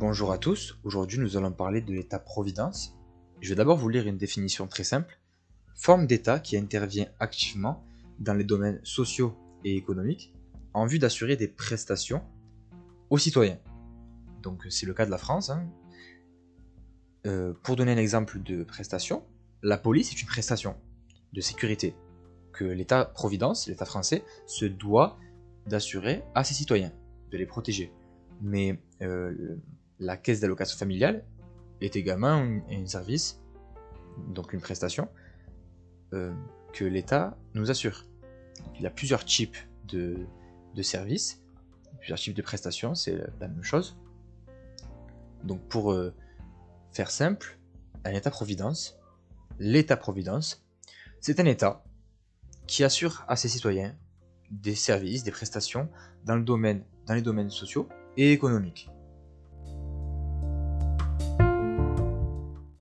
Bonjour à tous, aujourd'hui nous allons parler de l'État-providence. Je vais d'abord vous lire une définition très simple. Forme d'État qui intervient activement dans les domaines sociaux et économiques en vue d'assurer des prestations aux citoyens. Donc c'est le cas de la France. hein. Euh, pour donner un exemple de prestation, la police est une prestation de sécurité que l'État-providence, l'État français, se doit d'assurer à ses citoyens, de les protéger. Mais euh, la caisse d'allocation familiale est également un, service, donc une prestation, euh, que l'État nous assure. Il y a plusieurs types de, services, plusieurs types de prestations, c'est la même chose. Donc pour euh, faire simple, un État-providence, l'État-providence, c'est un État qui assure à ses citoyens des services, des prestations dans les domaines sociaux et économiques.